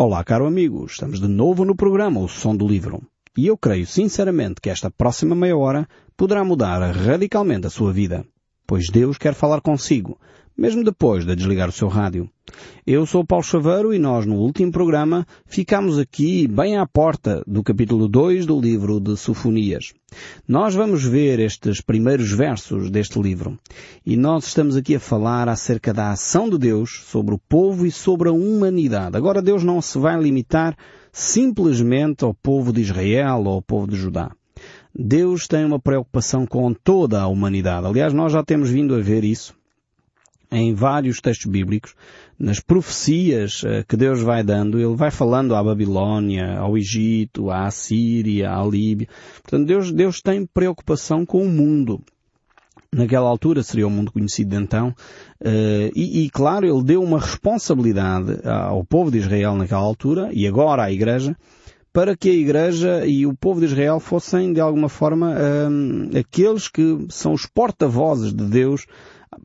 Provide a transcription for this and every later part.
Olá, caro amigo. Estamos de novo no programa O Som do Livro. E eu creio sinceramente que esta próxima meia hora poderá mudar radicalmente a sua vida. Pois Deus quer falar consigo, mesmo depois de desligar o seu rádio. Eu sou Paulo Chaveiro e nós no último programa ficamos aqui bem à porta do capítulo 2 do livro de Sofonias. Nós vamos ver estes primeiros versos deste livro e nós estamos aqui a falar acerca da ação de Deus sobre o povo e sobre a humanidade. Agora Deus não se vai limitar simplesmente ao povo de Israel ou ao povo de Judá. Deus tem uma preocupação com toda a humanidade. Aliás, nós já temos vindo a ver isso em vários textos bíblicos, nas profecias eh, que Deus vai dando, Ele vai falando à Babilónia, ao Egito, à Assíria, à Líbia. Portanto, Deus, Deus tem preocupação com o mundo. Naquela altura seria o mundo conhecido então, uh, e, e claro, ele deu uma responsabilidade ao povo de Israel naquela altura, e agora à Igreja, para que a Igreja e o povo de Israel fossem, de alguma forma, uh, aqueles que são os porta-vozes de Deus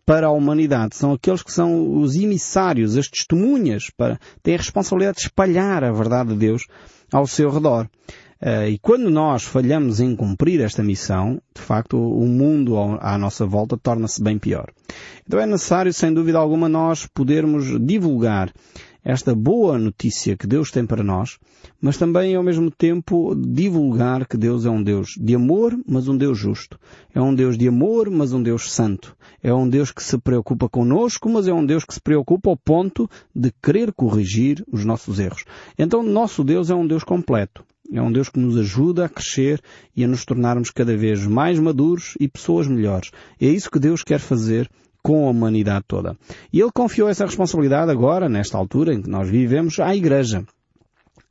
para a humanidade. São aqueles que são os emissários, as testemunhas, para, têm a responsabilidade de espalhar a verdade de Deus ao seu redor. Uh, e quando nós falhamos em cumprir esta missão, de facto, o mundo à nossa volta torna-se bem pior. Então é necessário, sem dúvida alguma, nós podermos divulgar esta boa notícia que Deus tem para nós, mas também ao mesmo tempo divulgar que Deus é um Deus de amor, mas um Deus justo. É um Deus de amor, mas um Deus santo. É um Deus que se preocupa conosco, mas é um Deus que se preocupa ao ponto de querer corrigir os nossos erros. Então, nosso Deus é um Deus completo. É um Deus que nos ajuda a crescer e a nos tornarmos cada vez mais maduros e pessoas melhores. É isso que Deus quer fazer com a humanidade toda. E ele confiou essa responsabilidade agora, nesta altura em que nós vivemos, à Igreja.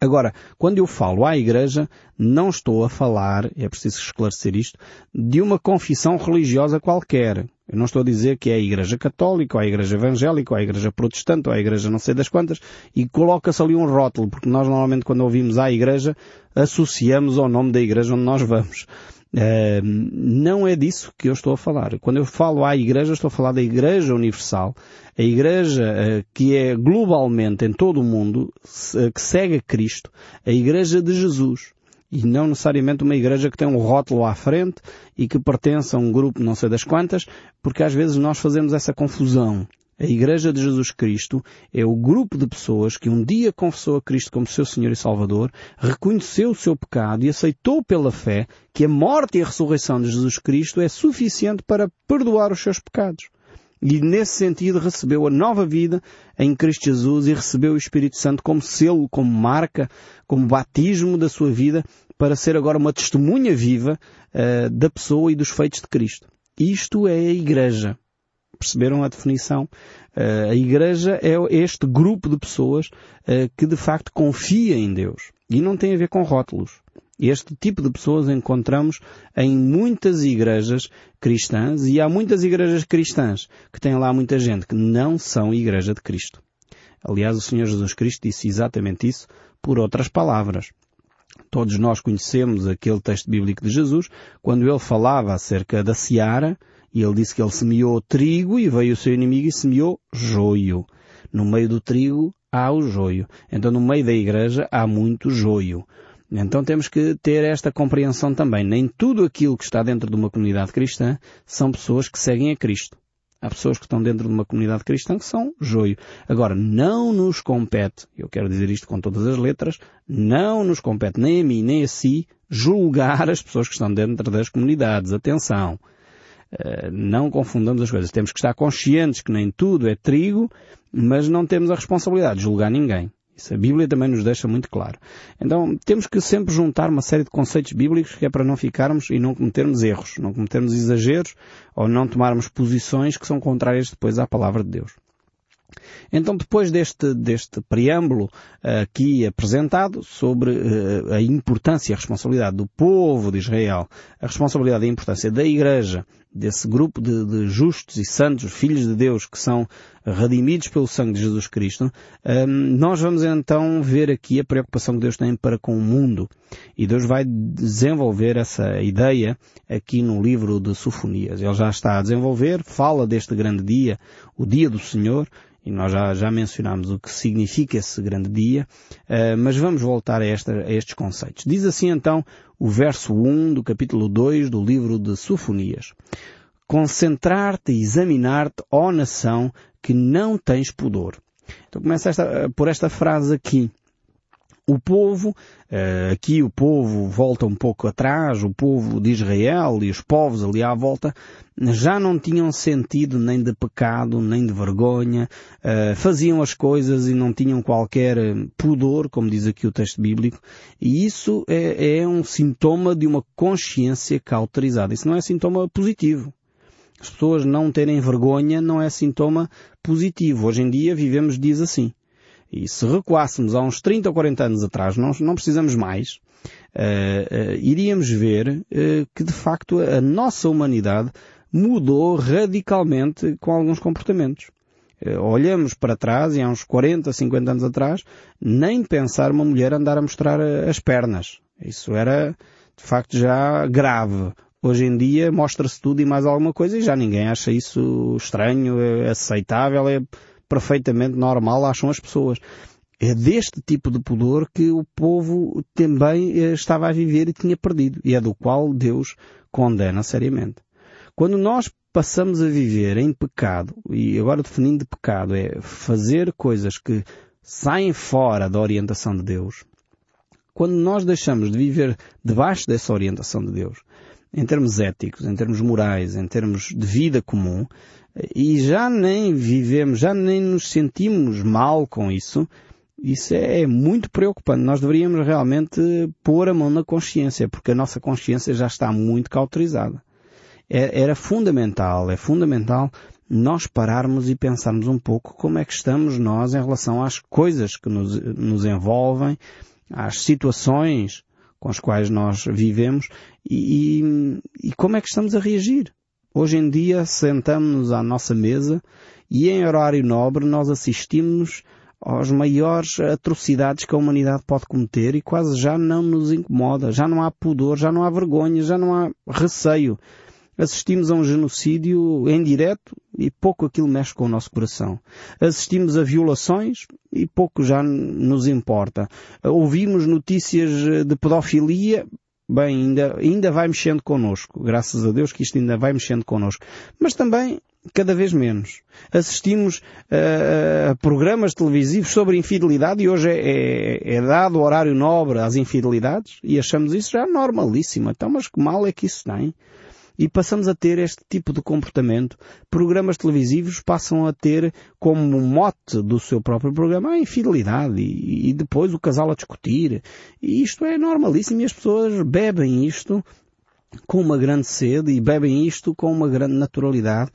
Agora, quando eu falo à Igreja, não estou a falar, é preciso esclarecer isto, de uma confissão religiosa qualquer. Eu não estou a dizer que é a Igreja Católica, ou a Igreja Evangélica, ou a Igreja Protestante, ou a Igreja não sei das quantas, e coloca-se ali um rótulo, porque nós normalmente quando ouvimos à Igreja, associamos ao nome da Igreja onde nós vamos. Uh, não é disso que eu estou a falar. Quando eu falo à Igreja, estou a falar da Igreja Universal, a Igreja uh, que é globalmente em todo o mundo, uh, que segue a Cristo, a Igreja de Jesus. E não necessariamente uma igreja que tem um rótulo à frente e que pertence a um grupo não sei das quantas, porque às vezes nós fazemos essa confusão. A Igreja de Jesus Cristo é o grupo de pessoas que um dia confessou a Cristo como seu Senhor e Salvador, reconheceu o seu pecado e aceitou pela fé que a morte e a ressurreição de Jesus Cristo é suficiente para perdoar os seus pecados. E nesse sentido recebeu a nova vida em Cristo Jesus e recebeu o Espírito Santo como selo, como marca, como batismo da sua vida para ser agora uma testemunha viva uh, da pessoa e dos feitos de Cristo. Isto é a Igreja perceberam a definição? Uh, a Igreja é este grupo de pessoas uh, que de facto confia em Deus. E não tem a ver com rótulos. Este tipo de pessoas encontramos em muitas igrejas cristãs e há muitas igrejas cristãs que têm lá muita gente que não são igreja de Cristo. Aliás, o Senhor Jesus Cristo disse exatamente isso por outras palavras. Todos nós conhecemos aquele texto bíblico de Jesus quando ele falava acerca da seara e ele disse que ele semeou trigo e veio o seu inimigo e semeou joio. No meio do trigo há o joio. Então no meio da igreja há muito joio. Então temos que ter esta compreensão também. Nem tudo aquilo que está dentro de uma comunidade cristã são pessoas que seguem a Cristo. Há pessoas que estão dentro de uma comunidade cristã que são joio. Agora, não nos compete, eu quero dizer isto com todas as letras, não nos compete nem a mim nem a si julgar as pessoas que estão dentro das comunidades. Atenção. Eh, não confundamos as coisas. Temos que estar conscientes que nem tudo é trigo, mas não temos a responsabilidade de julgar ninguém. Isso a Bíblia também nos deixa muito claro. Então temos que sempre juntar uma série de conceitos bíblicos que é para não ficarmos e não cometermos erros, não cometermos exageros ou não tomarmos posições que são contrárias depois à palavra de Deus. Então, depois deste, deste preâmbulo uh, aqui apresentado sobre uh, a importância e a responsabilidade do povo de Israel, a responsabilidade e a importância da Igreja desse grupo de, de, justos e santos, filhos de Deus, que são redimidos pelo sangue de Jesus Cristo, um, nós vamos então ver aqui a preocupação que Deus tem para com o mundo. E Deus vai desenvolver essa ideia aqui no livro de Sofonias. Ele já está a desenvolver, fala deste grande dia, o dia do Senhor, e nós já, já mencionámos o que significa esse grande dia, uh, mas vamos voltar a, esta, a, estes conceitos. Diz assim então o verso 1 do capítulo 2 do livro de Sofonias. Concentrar-te e examinar-te, ó nação, que não tens pudor. Então começa esta, por esta frase aqui. O povo, eh, aqui o povo volta um pouco atrás, o povo de Israel e os povos ali à volta, já não tinham sentido nem de pecado, nem de vergonha, eh, faziam as coisas e não tinham qualquer eh, pudor, como diz aqui o texto bíblico, e isso é, é um sintoma de uma consciência cauterizada. Isso não é sintoma positivo. As pessoas não terem vergonha não é sintoma positivo. Hoje em dia vivemos dias assim. E se recuássemos há uns 30 ou 40 anos atrás, não, não precisamos mais, uh, uh, iríamos ver uh, que de facto a nossa humanidade mudou radicalmente com alguns comportamentos. Olhamos para trás e há uns 40, 50 anos atrás, nem pensar uma mulher andar a mostrar as pernas. Isso era, de facto, já grave. Hoje em dia mostra-se tudo e mais alguma coisa e já ninguém acha isso estranho, é aceitável, é perfeitamente normal, acham as pessoas. É deste tipo de pudor que o povo também eh, estava a viver e tinha perdido, e é do qual Deus condena seriamente. Quando nós passamos a viver em pecado, e agora definindo de pecado, é fazer coisas que saem fora da orientação de Deus, quando nós deixamos de viver debaixo dessa orientação de Deus, em termos éticos, em termos morais, em termos de vida comum, e já nem vivemos, já nem nos sentimos mal com isso, isso é muito preocupante. Nós deveríamos realmente pôr a mão na consciência, porque a nossa consciência já está muito cauterizada. É, era fundamental, é fundamental nós pararmos e pensarmos um pouco como é que estamos nós em relação às coisas que nos, nos envolvem, às situações com as quais nós vivemos e, e, e como é que estamos a reagir. Hoje em dia sentamos-nos à nossa mesa e em horário nobre nós assistimos às maiores atrocidades que a humanidade pode cometer e quase já não nos incomoda, já não há pudor, já não há vergonha, já não há receio. Assistimos a um genocídio em direto e pouco aquilo mexe com o nosso coração. Assistimos a violações e pouco já nos importa. Ouvimos notícias de pedofilia bem, ainda, ainda vai mexendo connosco. Graças a Deus que isto ainda vai mexendo connosco. Mas também cada vez menos. Assistimos uh, a programas televisivos sobre infidelidade e hoje é, é, é, dado horário nobre às infidelidades e achamos isso já normalíssimo. Então, mas que mal é que isso tem? E passamos a ter este tipo de comportamento. Programas televisivos passam a ter como mote do seu próprio programa a infidelidade e, e depois o casal a discutir. E isto é normalíssimo e as pessoas bebem isto com uma grande sede e bebem isto com uma grande naturalidade.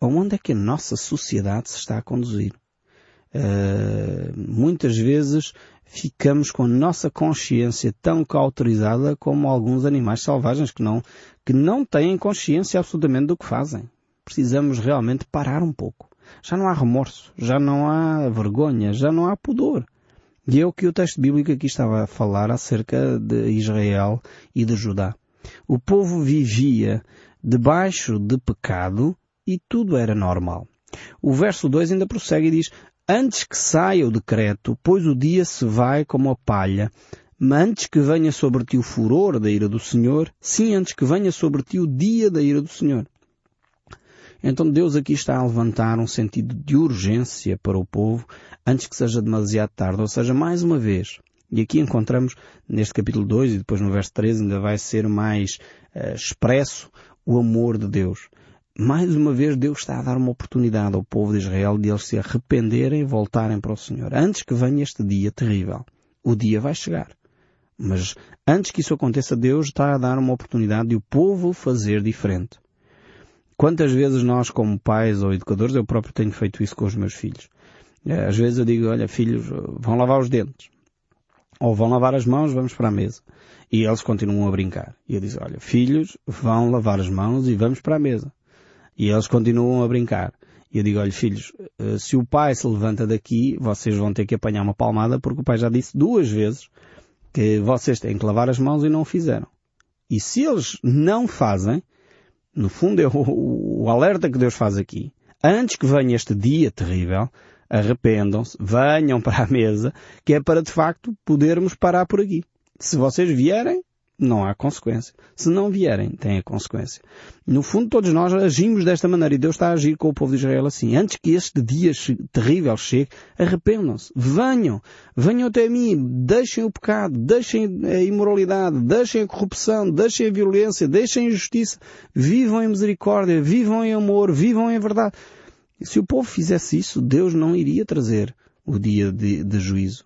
Aonde é que a nossa sociedade se está a conduzir? Uh, muitas vezes ficamos com a nossa consciência tão cauterizada como alguns animais selvagens que não, que não têm consciência absolutamente do que fazem. Precisamos realmente parar um pouco. Já não há remorso, já não há vergonha, já não há pudor. E é o que o texto bíblico aqui estava a falar acerca de Israel e de Judá. O povo vivia debaixo de pecado e tudo era normal. O verso 2 ainda prossegue e diz, Antes que saia o decreto, pois o dia se vai como a palha, mas antes que venha sobre ti o furor da ira do Senhor, sim, antes que venha sobre ti o dia da ira do Senhor. Então Deus aqui está a levantar um sentido de urgência para o povo antes que seja demasiado tarde. Ou seja, mais uma vez, e aqui encontramos neste capítulo 2 e depois no verso 13 ainda vai ser mais uh, expresso o amor de Deus mais uma vez Deus está a dar uma oportunidade ao povo de Israel de eles se arrependerem e voltarem para o Senhor. Antes que venha este dia terrível. O dia vai chegar. Mas antes que isso aconteça, Deus está a dar uma oportunidade de o povo fazer diferente. Quantas vezes nós, como pais ou educadores, eu próprio tenho feito isso com os meus filhos. É, às vezes eu digo, olha filhos, vão lavar os dentes. Ou vão lavar as mãos, vamos para a mesa. E eles continuam a brincar. E eu disse, olha, filhos, vão lavar as mãos e vamos para a mesa. E eles continuam a brincar. E eu digo, olha filhos, eh, se o pai se levanta daqui, vocês vão ter que apanhar uma palmada porque o pai já disse duas vezes que vocês têm que lavar as mãos e não o fizeram. E se eles não fazem, no fundo é o, o alerta que Deus faz aqui. Antes que venha este dia terrível, arrependam-se, venham para a mesa, que é para de facto podermos parar por aqui. Se vocês vierem, não há consequência. Se não vierem, tem a consequência. No fundo, todos nós agimos desta maneira e Deus está a agir com o povo de Israel assim. Antes que este dia terrível chegue, arrependam-se, venham, venham até mim, deixem o pecado, deixem a imoralidade, deixem a corrupção, deixem a violência, deixem a injustiça, vivam em misericórdia, vivam em amor, vivam em verdade. E se o povo fizesse isso, Deus não iria trazer o dia de, de juízo.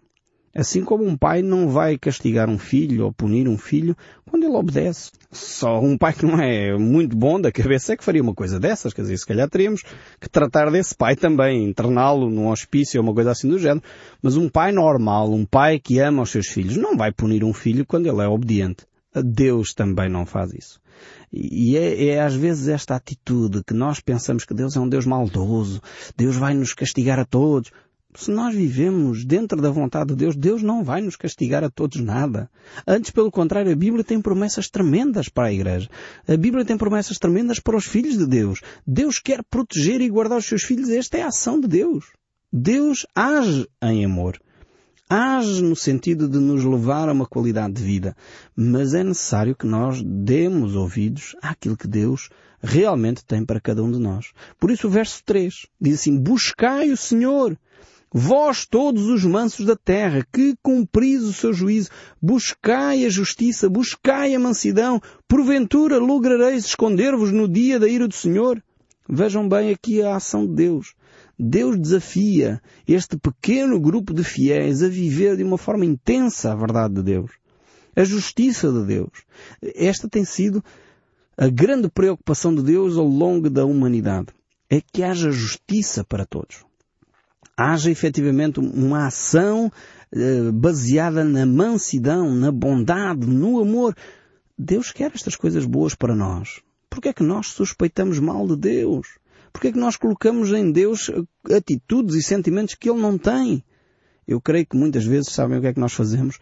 Assim como um pai não vai castigar um filho ou punir um filho quando ele obedece. Só um pai que não é muito bom da cabeça é que faria uma coisa dessas. Quer dizer, se calhar teríamos que tratar desse pai também, interná-lo num hospício ou uma coisa assim do género. Mas um pai normal, um pai que ama os seus filhos, não vai punir um filho quando ele é obediente. Deus também não faz isso. E é, é, às vezes esta atitude que nós pensamos que Deus é um Deus maldoso, Deus vai nos castigar a todos. Se nós vivemos dentro da vontade de Deus, Deus não vai nos castigar a todos nada. Antes, pelo contrário, a Bíblia tem promessas tremendas para a Igreja. A Bíblia tem promessas tremendas para os filhos de Deus. Deus quer proteger e guardar os seus filhos. Esta é a ação de Deus. Deus age em amor. Age no sentido de nos levar a uma qualidade de vida. Mas é necessário que nós demos ouvidos àquilo que Deus realmente tem para cada um de nós. Por isso o verso 3 diz assim, buscai o Senhor Vós todos os mansos da terra, que cumpris o seu juízo, buscai a justiça, buscai a mansidão, porventura lograreis esconder-vos no dia da ira do Senhor? Vejam bem aqui a ação de Deus. Deus desafia este pequeno grupo de fiéis a viver de uma forma intensa a verdade de Deus. A justiça de Deus. Esta tem sido a grande preocupação de Deus ao longo da humanidade. É que haja justiça para todos haja efetivamente uma ação eh, baseada na mansidão, na bondade, no amor. Deus quer estas coisas boas para nós. Porque é que nós suspeitamos mal de Deus? Porque é que nós colocamos em Deus atitudes e sentimentos que Ele não tem? Eu creio que muitas vezes sabem o que é que nós fazemos?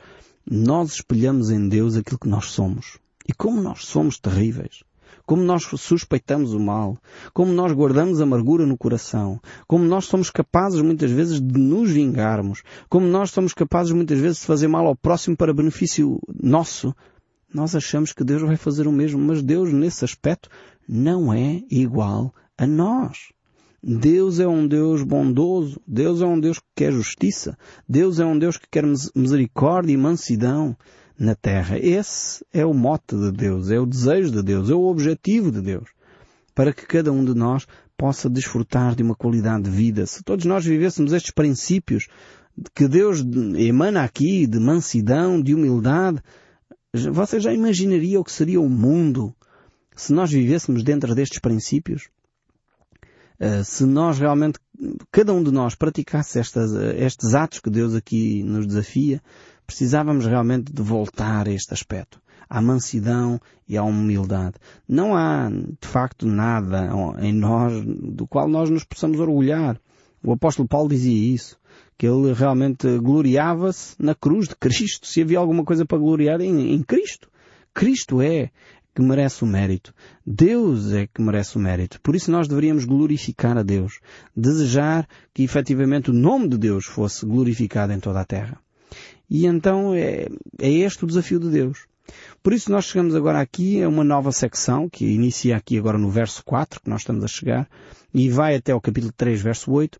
Nós espelhamos em Deus aquilo que nós somos. E como nós somos terríveis como nós suspeitamos o mal, como nós guardamos amargura no coração, como nós somos capazes muitas vezes de nos vingarmos, como nós somos capazes muitas vezes de fazer mal ao próximo para benefício nosso, nós achamos que Deus vai fazer o mesmo, mas Deus nesse aspecto não é igual a nós. Deus é um Deus bondoso, Deus é um Deus que quer justiça, Deus é um Deus que quer misericórdia e mansidão na terra. Esse é o mote de Deus, é o desejo de Deus, é o objetivo de Deus. Para que cada um de nós possa desfrutar de uma qualidade de vida. Se todos nós vivêssemos estes princípios que Deus emana aqui, de mansidão, de humildade, você já imaginaria o que seria o mundo se nós vivêssemos dentro destes princípios? Uh, se nós realmente, cada um de nós praticasse estas, estes atos que Deus aqui nos desafia, precisávamos realmente de voltar a este aspecto. À mansidão e à humildade. Não há, de facto, nada em nós do qual nós nos possamos orgulhar. O apóstolo Paulo dizia isso, que ele realmente gloriava-se na cruz de Cristo. Se havia alguma coisa para gloriar em, em Cristo. Cristo é que merece o mérito. Deus é que merece o mérito. Por isso nós deveríamos glorificar a Deus. Desejar que efetivamente o nome de Deus fosse glorificado em toda a terra. E então é, é este o desafio de Deus. Por isso nós chegamos agora aqui a uma nova secção, que inicia aqui agora no verso 4, que nós estamos a chegar, e vai até ao capítulo 3, verso 8,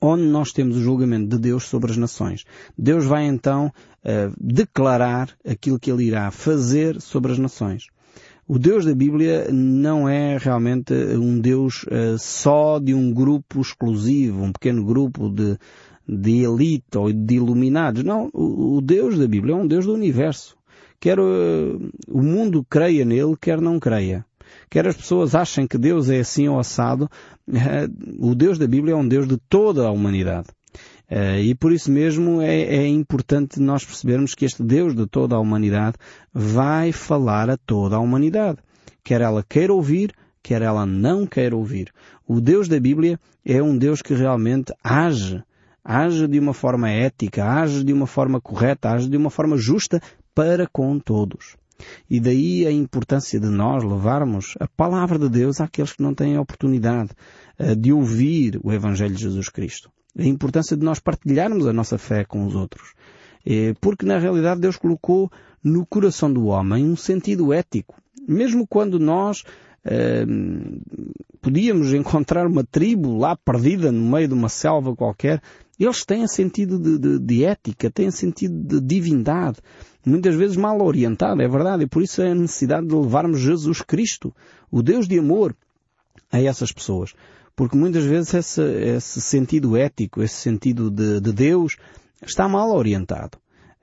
onde nós temos o julgamento de Deus sobre as nações. Deus vai então uh, declarar aquilo que Ele irá fazer sobre as nações. O Deus da Bíblia não é realmente um Deus uh, só de um grupo exclusivo, um pequeno grupo de, de elite ou de iluminados. Não, o, Deus da Bíblia é um Deus do universo. Quer uh, o mundo creia nele, quer não creia. Quer as pessoas achem que Deus é assim ou assado, uh, o Deus da Bíblia é um Deus de toda a humanidade. E por isso mesmo é, é importante nós percebermos que este Deus de toda a humanidade vai falar a toda a humanidade. Quer ela queira ouvir, quer ela não queira ouvir. O Deus da Bíblia é um Deus que realmente age. Age de uma forma ética, age de uma forma correta, age de uma forma justa para com todos. E daí a importância de nós levarmos a palavra de Deus àqueles que não têm a oportunidade eh, de ouvir o Evangelho de Jesus Cristo. A importância de nós partilharmos a nossa fé com os outros. Eh, porque na realidade Deus colocou no coração do homem um sentido ético. Mesmo quando nós eh, podíamos encontrar uma tribo lá perdida no meio de uma selva qualquer, eles têm sentido de, de, de ética, têm sentido de divindade muitas vezes mal orientada, é verdade, e por isso é a necessidade de levarmos Jesus Cristo, o Deus de amor, a essas pessoas. Porque muitas vezes esse, esse sentido ético, esse sentido de, de Deus, está mal orientado.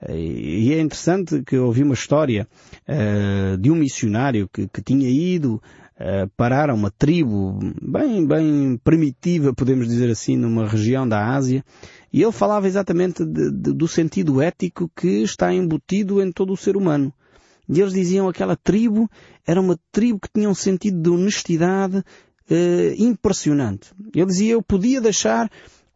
E é interessante que eu ouvi uma história uh, de um missionário que, que tinha ido uh, parar a uma tribo bem, bem primitiva, podemos dizer assim, numa região da Ásia, e ele falava exatamente de, de, do sentido ético que está embutido em todo o ser humano. E eles diziam que aquela tribo era uma tribo que tinha um sentido de honestidade eh, impressionante. Ele dizia, eu podia deixar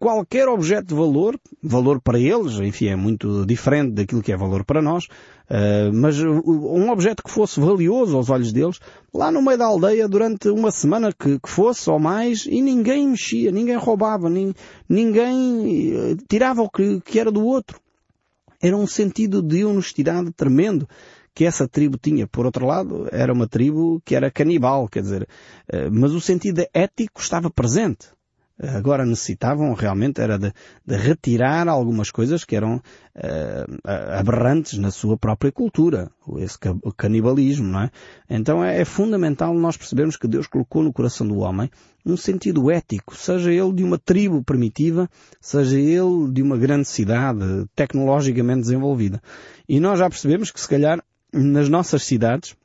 qualquer objeto de valor, valor para eles, enfim, é muito diferente daquilo que é valor para nós, uh, mas um objeto que fosse valioso aos olhos deles, lá no meio da aldeia durante uma semana que, fosse ou mais, e ninguém mexia, ninguém roubava, nin, ninguém uh, tirava o que, era do outro. Era um sentido de honestidade tremendo que essa tribo tinha. Por outro lado, era uma tribo que era canibal, quer dizer, uh, mas o sentido ético estava presente agora necessitavam realmente era de, de retirar algumas coisas que eram uh, aberrantes na sua própria cultura, esse canibalismo, não é? Então é, é, fundamental nós percebermos que Deus colocou no coração do homem um sentido ético, seja ele de uma tribo primitiva, seja ele de uma grande cidade tecnologicamente desenvolvida. E nós já percebemos que se calhar nas nossas cidades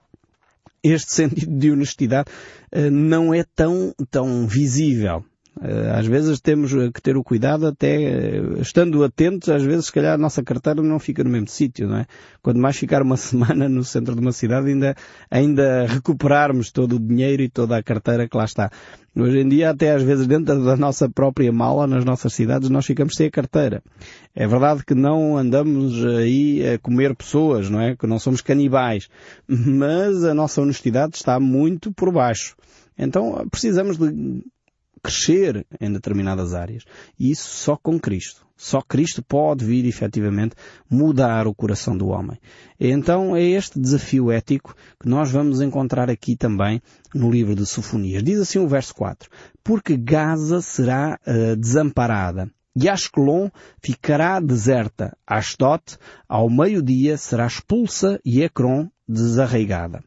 este sentido de honestidade uh, não é tão, tão visível. Eh, às vezes temos que ter o cuidado até, eh, estando atentos, às vezes se calhar a nossa carteira não fica no mesmo sítio, não é? Quando mais ficar uma semana no centro de uma cidade ainda, ainda recuperarmos todo o dinheiro e toda a carteira que lá está. Hoje em dia, até às vezes dentro da nossa própria mala, nas nossas cidades, nós ficamos sem a carteira. É verdade que não andamos aí a comer pessoas, não é? Que não somos canibais. Mas a nossa honestidade está muito por baixo. Então precisamos de crescer em determinadas áreas. E isso só com Cristo. Só Cristo pode vir efetivamente mudar o coração do homem. Então é este desafio ético que nós vamos encontrar aqui também no livro de Sofonias. Diz assim o verso 4. Porque Gaza será uh, desamparada e Ascalon ficará deserta. Ashdod ao meio-dia será expulsa e Ecrom desarraigada.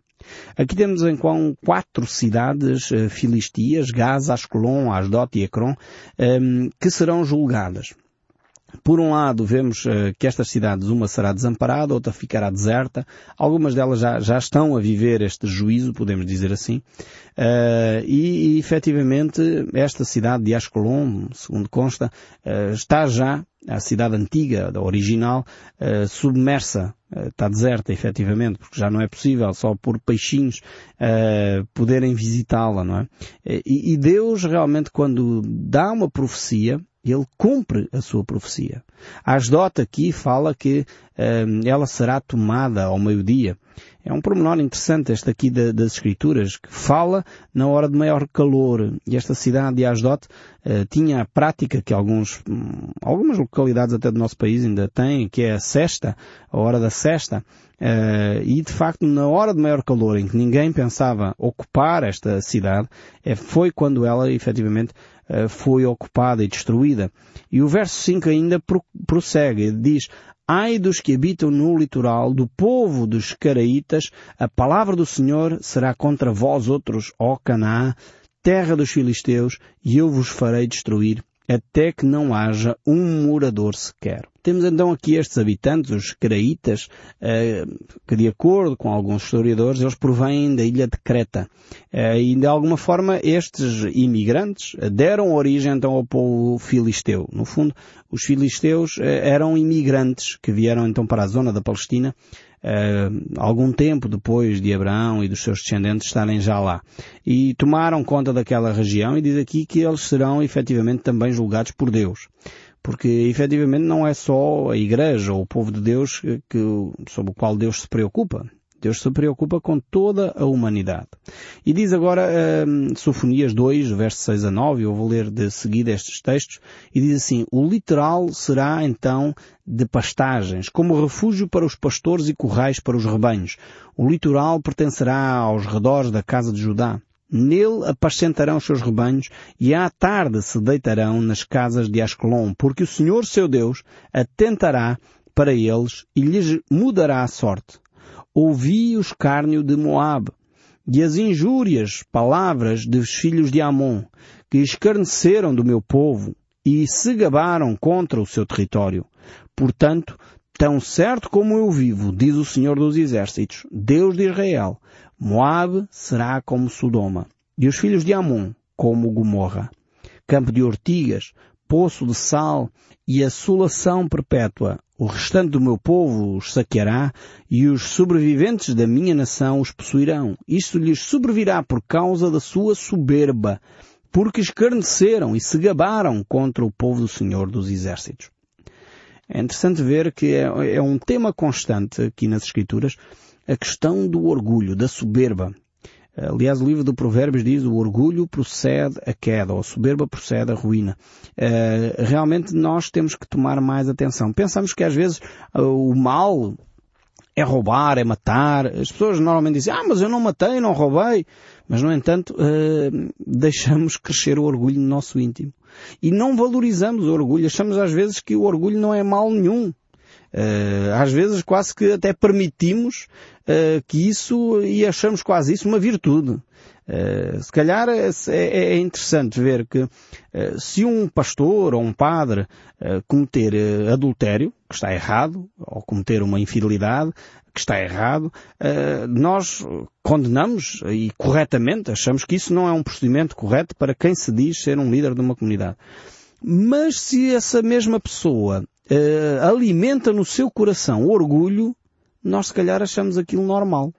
Aqui temos então quatro cidades uh, filistias, Gaza, Ascalon, Asdot e Ecrom, ehm, que serão julgadas. Por um lado, vemos uh, que estas cidades, uma será desamparada, outra ficará deserta. Algumas delas já, já estão a viver este juízo, podemos dizer assim. Uh, e, e, efetivamente, esta cidade de Ascalon, segundo consta, uh, está já a cidade antiga, da original, submersa, está deserta efetivamente, porque já não é possível só por peixinhos uh, poderem visitá-la, não é? E, e, Deus realmente quando dá uma profecia, ele cumpre a sua profecia. Asdota aqui fala que ela será tomada ao meio-dia. É um pormenor interessante este aqui das Escrituras, que fala na hora de maior calor. E esta cidade de Asdot uh, tinha a prática que alguns, um, algumas localidades até do nosso país ainda têm, que é a sexta, a hora da sexta. Uh, e de facto, na hora de maior calor, em que ninguém pensava ocupar esta cidade, é, foi quando ela efetivamente uh, foi ocupada e destruída. E o verso 5 ainda pro, prossegue, diz, Ai dos que habitam no litoral, do povo dos Caraítas, a palavra do Senhor será contra vós outros, ó Canaã, terra dos filisteus, e eu vos farei destruir até que não haja um morador sequer. Temos então aqui estes habitantes, os Craítas, eh, que de acordo com alguns historiadores, eles provêm da ilha de Creta. Eh, e de alguma forma estes imigrantes deram origem então ao povo filisteu. No fundo, os filisteus eh, eram imigrantes que vieram então para a zona da Palestina uh, algum tempo depois de Abraão e dos seus descendentes estarem já lá. E tomaram conta daquela região e diz aqui que eles serão efetivamente também julgados por Deus. Porque efetivamente não é só a Igreja ou o povo de Deus que, sobre o qual Deus se preocupa. Deus se preocupa com toda a humanidade. E diz agora uh, Sofonias 2, versos 6 a 9, eu vou ler de seguida estes textos, e diz assim, o literal será então de pastagens, como refúgio para os pastores e currais para os rebanhos. O litoral pertencerá aos redores da casa de Judá. Nele apacentarão os seus rebanhos e à tarde se deitarão nas casas de Ascalon, porque o Senhor seu Deus atentará para eles e lhes mudará a sorte ouvi o escárnio de Moabe e as injúrias, palavras dos filhos de Amon, que escarneceram do meu povo e se gabaram contra o seu território. Portanto, tão certo como eu vivo, diz o Senhor dos Exércitos, Deus de Israel, Moabe será como Sodoma, e os filhos de Amon como Gomorra. Campo de ortigas, poço de sal e assolação perpétua. O restante do meu povo os saqueará e os sobreviventes da minha nação os possuirão. Isto lhes sobrevirá por causa da sua soberba, porque escarneceram e se gabaram contra o povo do Senhor dos Exércitos. É interessante ver que é, é um tema constante aqui nas Escrituras a questão do orgulho, da soberba. Aliás, o livro do Provérbios diz o orgulho procede a queda, ou a soberba procede a ruína. Uh, realmente nós temos que tomar mais atenção. Pensamos que às vezes uh, o mal é roubar, é matar. As pessoas normalmente dizem, ah, mas eu não matei, não roubei. Mas, no entanto, uh, deixamos crescer o orgulho no nosso íntimo. E não valorizamos o orgulho. Achamos às vezes que o orgulho não é mal nenhum. Uh, às vezes quase que até permitimos uh, que isso e achamos quase isso uma virtude. Uh, se calhar é, é, é, interessante ver que se um pastor ou um padre cometer adultério, que está errado, ou cometer uma infidelidade, que está errado, nós condenamos e corretamente achamos que isso não é um procedimento correto para quem se diz ser um líder de uma comunidade. Mas se essa mesma pessoa uh, alimenta no seu coração orgulho, nós se calhar achamos aquilo normal.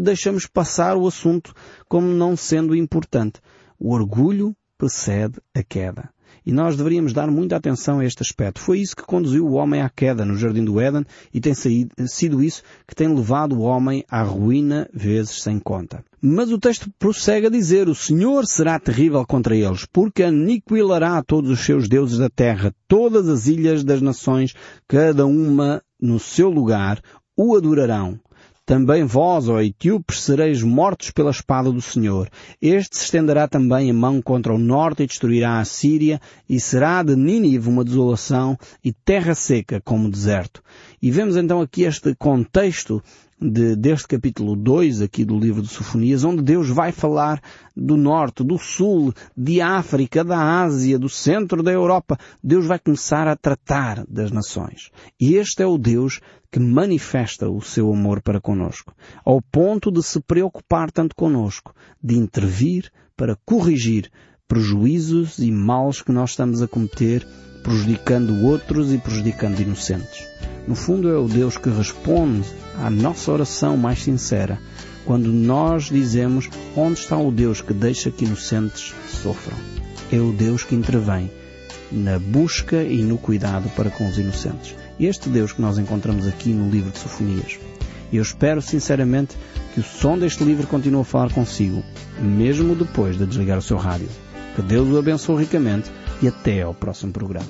Deixamos passar o assunto como não sendo importante. O orgulho precede a queda. E nós deveríamos dar muita atenção a este aspecto. Foi isso que conduziu o homem à queda no Jardim do Éden e tem sido isso que tem levado o homem à ruína vezes sem conta. Mas o texto prossegue a dizer, o Senhor será terrível contra eles, porque aniquilará todos os seus deuses da terra, todas as ilhas das nações, cada uma no seu lugar, o adorarão. Também vós, ó etíopes, sereis mortos pela espada do Senhor. Este se estenderá também a mão contra o norte e destruirá a Síria, e será de Nínive uma desolação e terra seca como deserto. E vemos então aqui este contexto de, deste capítulo 2 aqui do livro de Sofonias, onde Deus vai falar do norte, do sul, de África, da Ásia, do centro da Europa. Deus vai começar a tratar das nações. E este é o Deus que manifesta o seu amor para conosco, ao ponto de se preocupar tanto conosco, de intervir para corrigir prejuízos e males que nós estamos a cometer, prejudicando outros e prejudicando inocentes. No fundo é o Deus que responde à nossa oração mais sincera, quando nós dizemos onde está o Deus que deixa que inocentes sofram. É o Deus que intervém na busca e no cuidado para com os inocentes. Este Deus que nós encontramos aqui no livro de Sofonias. Eu espero sinceramente que o som deste livro continue a falar consigo, mesmo depois de desligar o seu rádio. Que Deus o abençoe ricamente e até ao próximo programa.